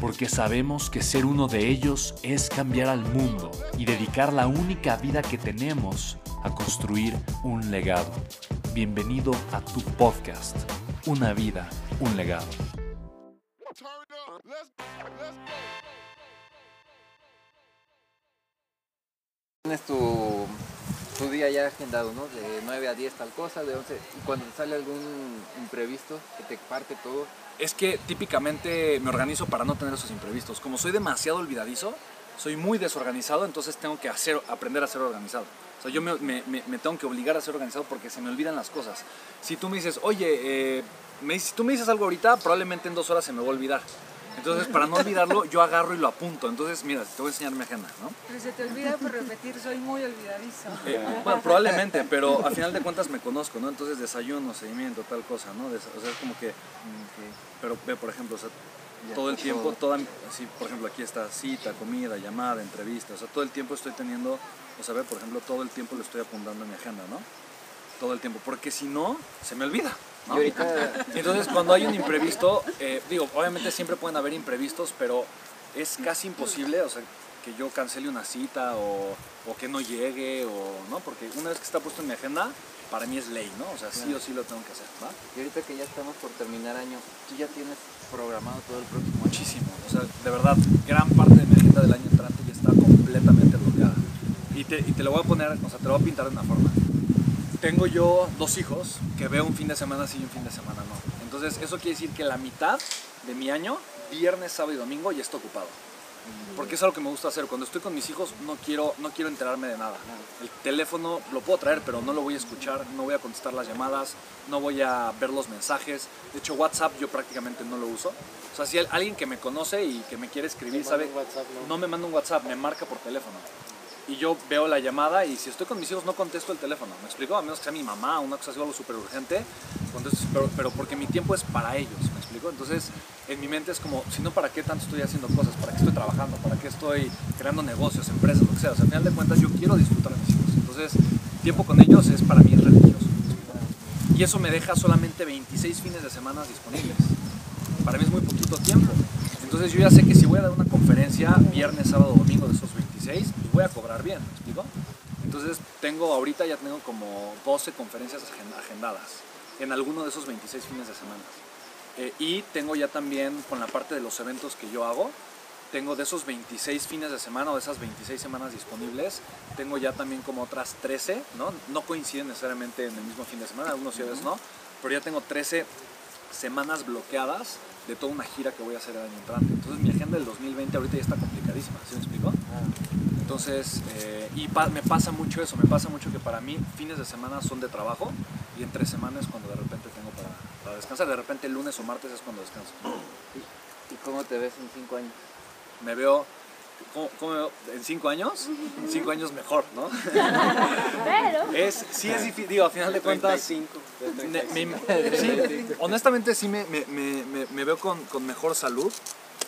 porque sabemos que ser uno de ellos es cambiar al mundo y dedicar la única vida que tenemos a construir un legado. Bienvenido a tu podcast, Una vida, un legado. Tienes tu, tu día ya agendado, ¿no? De 9 a 10 tal cosa, de 11. Y cuando te sale algún imprevisto que te parte todo, es que típicamente me organizo para no tener esos imprevistos. Como soy demasiado olvidadizo, soy muy desorganizado, entonces tengo que hacer, aprender a ser organizado. O sea, yo me, tengo que obligar a ser organizado porque se me olvidan las cosas. Si tú me dices, oye, eh, si tú me dices algo ahorita, probablemente en dos horas se me va a olvidar. Entonces, para no olvidarlo, yo agarro y lo apunto. Entonces, mira, te voy a enseñar mi agenda, ¿no? Pero se te olvida por repetir, soy muy olvidadizo. Eh, bueno, probablemente, pero a final de cuentas me conozco, ¿no? Entonces, desayuno, seguimiento, tal cosa, ¿no? O sea, es como que Pero ve, por ejemplo, o sea, todo el tiempo, toda, así, por ejemplo, aquí está cita, comida, llamada, entrevista, o sea, todo el tiempo estoy teniendo, o sea, ve, por ejemplo, todo el tiempo lo estoy apuntando en mi agenda, ¿no? Todo el tiempo, porque si no, se me olvida, y ¿no? ahorita Entonces, cuando hay un imprevisto, eh, digo, obviamente siempre pueden haber imprevistos, pero es casi imposible, o sea, que yo cancele una cita o, o que no llegue, o, ¿no? Porque una vez que está puesto en mi agenda, para mí es ley, ¿no? O sea, sí o sí lo tengo que hacer, ¿va? y ahorita que ya estamos por terminar año, tú ya tienes programado todo el próximo año. Muchísimo, o sea, de verdad, gran parte de mi agenda del año entrante ya está completamente bloqueada. Y te, y te lo voy a poner, o sea, te lo voy a pintar de una forma. Tengo yo dos hijos que veo un fin de semana sí y un fin de semana no. Entonces, eso quiere decir que la mitad de mi año, viernes, sábado y domingo, ya está ocupado. Porque es algo que me gusta hacer. Cuando estoy con mis hijos no quiero, no quiero enterarme de nada. El teléfono lo puedo traer, pero no lo voy a escuchar, no voy a contestar las llamadas, no voy a ver los mensajes. De hecho, WhatsApp yo prácticamente no lo uso. O sea, si alguien que me conoce y que me quiere escribir, sabe, no me manda un WhatsApp, me marca por teléfono. Y yo veo la llamada y si estoy con mis hijos no contesto el teléfono. ¿Me explico? A menos que sea mi mamá, una cosa así, algo súper urgente, contesto, pero, porque mi tiempo es para ellos. ¿Me explico? Entonces, en mi mente es como, si no, ¿para qué tanto estoy haciendo cosas? ¿Para qué estoy trabajando? ¿Para qué estoy creando negocios, empresas, lo que sea? O sea, al final de cuentas yo quiero disfrutar de mis hijos. Entonces, tiempo con ellos es para mí religioso. Y eso me deja solamente 26 fines de semana disponibles. Para mí es muy poquito tiempo. Entonces yo ya sé que si voy a dar una conferencia viernes, sábado, domingo de esos 26, voy a cobrar bien, ¿me explico? Entonces tengo, ahorita ya tengo como 12 conferencias agen- agendadas en alguno de esos 26 fines de semana. Eh, y tengo ya también con la parte de los eventos que yo hago, tengo de esos 26 fines de semana o de esas 26 semanas disponibles, tengo ya también como otras 13, ¿no? No coinciden necesariamente en el mismo fin de semana, algunos sí, otros no, pero ya tengo 13 semanas bloqueadas de toda una gira que voy a hacer el año entrante. Entonces mi agenda del 2020 ahorita ya está complicadísima, ¿sí me explico? Entonces, eh, y pa- me pasa mucho eso, me pasa mucho que para mí fines de semana son de trabajo y entre semanas cuando de repente tengo para, para descansar. De repente el lunes o martes es cuando descanso. ¿Y cómo te ves en cinco años? Me veo, ¿cómo, cómo me veo? ¿En cinco años? En cinco años mejor, ¿no? Pero. Es, sí es difícil, digo, a final de cuentas... Ne- me- sí, honestamente sí me, me- me- me- me veo con, con mejor salud.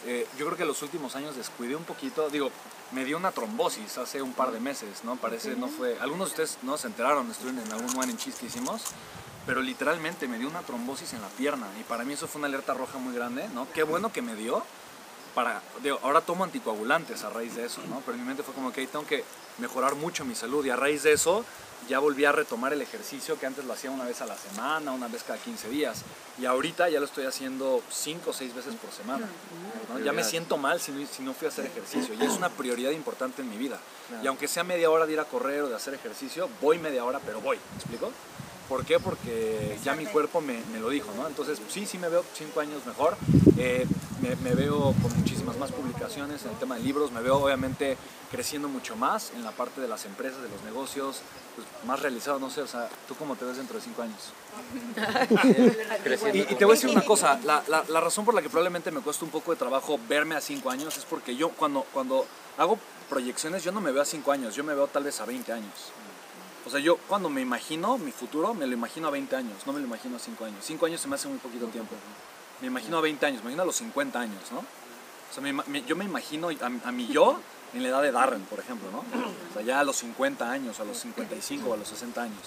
Eh, yo creo que los últimos años descuidé un poquito. Digo, me dio una trombosis hace un par de meses, ¿no? Parece, no fue... Algunos de ustedes no se enteraron, estuvieron en algún one en que hicimos. Pero literalmente me dio una trombosis en la pierna. Y para mí eso fue una alerta roja muy grande, ¿no? Qué bueno que me dio para, digo, ahora tomo anticoagulantes a raíz de eso, ¿no? Pero en mi mente fue como que tengo que mejorar mucho mi salud y a raíz de eso ya volví a retomar el ejercicio que antes lo hacía una vez a la semana, una vez cada 15 días. Y ahorita ya lo estoy haciendo 5 o 6 veces por semana. ¿no? Ya me siento mal si no, si no fui a hacer ejercicio. Y es una prioridad importante en mi vida. Y aunque sea media hora de ir a correr o de hacer ejercicio, voy media hora, pero voy. ¿Me explico? ¿Por qué? Porque ya mi cuerpo me, me lo dijo, ¿no? Entonces, sí, sí me veo cinco años mejor. Eh, me, me veo con muchísimas más publicaciones en el tema de libros. Me veo, obviamente, creciendo mucho más en la parte de las empresas, de los negocios, pues, más realizado, no sé, o sea, ¿tú cómo te ves dentro de cinco años? Y, y te voy a decir una cosa, la, la- la razón por la que probablemente me cuesta un poco de trabajo verme a 5 años es porque yo cuando, cuando hago proyecciones yo no me veo a 5 años, yo me veo tal vez a 20 años. O sea, yo cuando me imagino mi futuro, me lo imagino a 20 años, no me lo imagino a 5 años. 5 años se me hace muy poquito tiempo. Me imagino a 20 años, me imagino a los 50 años, ¿no? O sea, me me- yo me imagino a, a mi yo en la edad de Darren, por ejemplo, ¿no? O sea, ya a los 50 años, a los 55 o a los 60 años.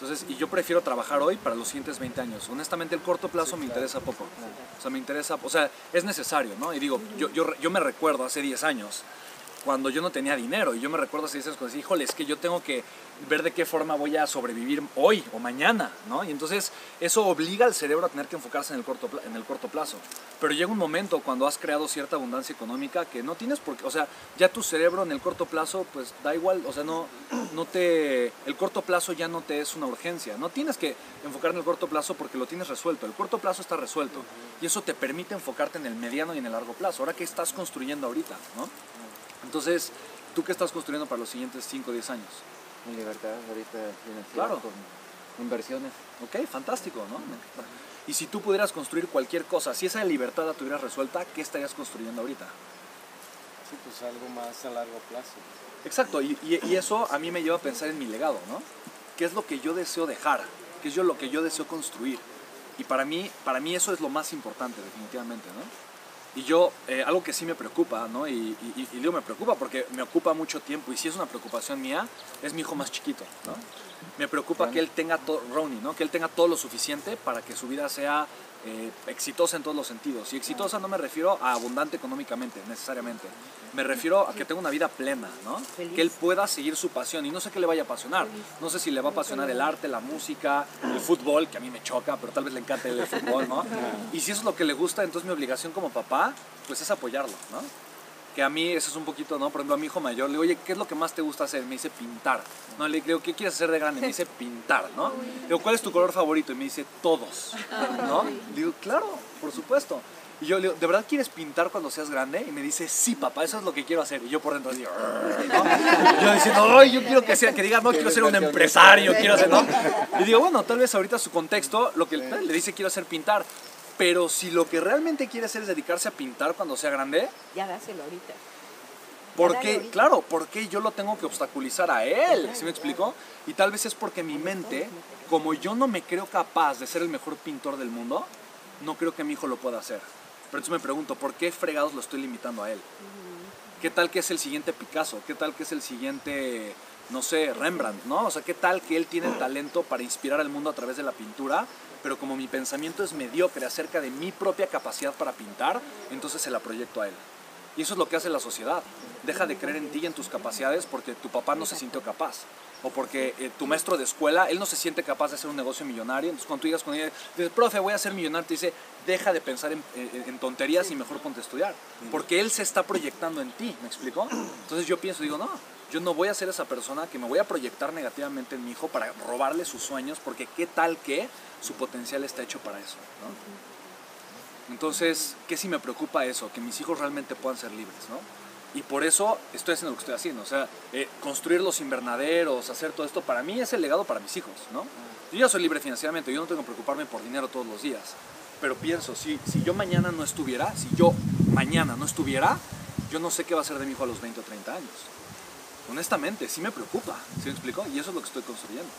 Entonces, y yo prefiero trabajar hoy para los siguientes 20 años. Honestamente, el corto plazo me interesa poco. O sea, me interesa, o sea, es necesario, ¿no? Y digo, yo, yo, yo me recuerdo hace 10 años, cuando yo no tenía dinero, y yo me recuerdo hace 10 años cuando decía, híjole, es que yo tengo que ver de qué forma voy a sobrevivir hoy o mañana, ¿no? Y entonces eso obliga al cerebro a tener que enfocarse en el corto, en el corto plazo. Pero llega un momento cuando has creado cierta abundancia económica que no tienes por qué, o sea, ya tu cerebro en el corto plazo, pues da igual, o sea, no, no te, el corto plazo ya no te es una urgencia, no tienes que enfocar en el corto plazo porque lo tienes resuelto, el corto plazo está resuelto y eso te permite enfocarte en el mediano y en el largo plazo. Ahora, ¿qué estás construyendo ahorita, no? Entonces, ¿tú qué estás construyendo para los siguientes 5 o 10 años? Mi libertad ahorita financiera Claro. con inversiones. Ok, fantástico, ¿no? Y si tú pudieras construir cualquier cosa, si esa libertad la tuvieras resuelta, ¿qué estarías construyendo ahorita? Sí, pues algo más a largo plazo. Exacto, y, y- y eso a mí me lleva a pensar en mi legado, ¿no? ¿Qué es lo que yo deseo dejar? ¿Qué es yo lo que yo deseo construir? Y para mí, para mí eso es lo más importante, definitivamente, ¿no? Y yo, eh, algo que sí me preocupa, ¿no? Y, y, y- digo me preocupa porque me ocupa mucho tiempo y si es una preocupación mía, es mi hijo más chiquito, ¿no? Me preocupa que él tenga todo, Ronnie, ¿no? Que él tenga todo lo suficiente para que su vida sea eh, exitosa en todos los sentidos. Y exitosa no me refiero a abundante económicamente, necesariamente. Me refiero a que tenga una vida plena, ¿no? Que él pueda seguir su pasión. Y no sé qué le vaya a apasionar. No sé si le va a apasionar el arte, la música, el fútbol, que a mí me choca, pero tal vez le encante el fútbol, ¿no? Y si eso es lo que le gusta, entonces mi obligación como papá, pues es apoyarlo, ¿no? Que a mí eso es un poquito, ¿no? Por ejemplo, a mi hijo mayor le digo, oye, ¿qué es lo que más te gusta hacer? Me dice pintar. No, le digo, ¿qué quieres hacer de grande? Me dice pintar, ¿no? Le digo, ¿cuál es tu color favorito? Y me dice, todos, ¿no? Le digo, claro, por supuesto. Y yo le digo, ¿de verdad quieres pintar cuando seas grande? Y me dice, sí, papá, eso es lo que quiero hacer. Y yo por dentro digo, ¿no? Yo diciendo, ay, yo quiero que sea, que diga, no, quiero ser un empresario, quiero ser, ¿no? Y digo, bueno, tal vez ahorita su contexto, lo que le dice, quiero hacer pintar. Pero si lo que realmente quiere hacer es dedicarse a pintar cuando sea grande, Ya dáselo ahorita. ¿Por dale qué? ahorita. Claro, ¿por qué yo lo tengo que obstaculizar a él? ¿Sí me explico? Y tal vez es porque mi mente, como yo no me creo capaz de ser el mejor pintor del mundo, no creo que mi hijo lo pueda hacer. Pero entonces me pregunto, ¿por qué fregados lo estoy limitando a él? ¿Qué tal que es el siguiente Picasso? ¿Qué tal que es el siguiente, no sé, Rembrandt? ¿no? O sea, ¿qué tal que él tiene el talento para inspirar al mundo a través de la pintura? Pero como mi pensamiento es mediocre acerca de mi propia capacidad para pintar, entonces se la proyecto a él. Y eso es lo que hace la sociedad. Deja de creer en ti y en tus capacidades porque tu papá no se sintió capaz. O porque eh, tu maestro de escuela, él no se siente capaz de hacer un negocio millonario. Entonces cuando tú digas con él, dices, profe, voy a ser millonario, te dice, deja de pensar en, en- en tonterías y mejor ponte a estudiar. Porque él se está proyectando en ti, ¿me explico? Entonces yo pienso, digo, no, yo no voy a ser esa persona que me voy a proyectar negativamente en mi hijo para robarle sus sueños, porque qué tal que su potencial está hecho para eso, ¿no? Entonces, ¿qué si me preocupa eso? Que mis hijos realmente puedan ser libres, ¿no? Y por eso estoy haciendo lo que estoy haciendo. O sea, eh, construir los invernaderos, hacer todo esto, para mí es el legado para mis hijos, ¿no? Yo ya soy libre financieramente, yo no tengo que preocuparme por dinero todos los días. Pero pienso, si, si yo mañana no estuviera, si yo mañana no estuviera, yo no sé qué va a ser de mi hijo a los 20 o 30 años. Honestamente, sí me preocupa, ¿sí me explico? Y eso es lo que estoy construyendo.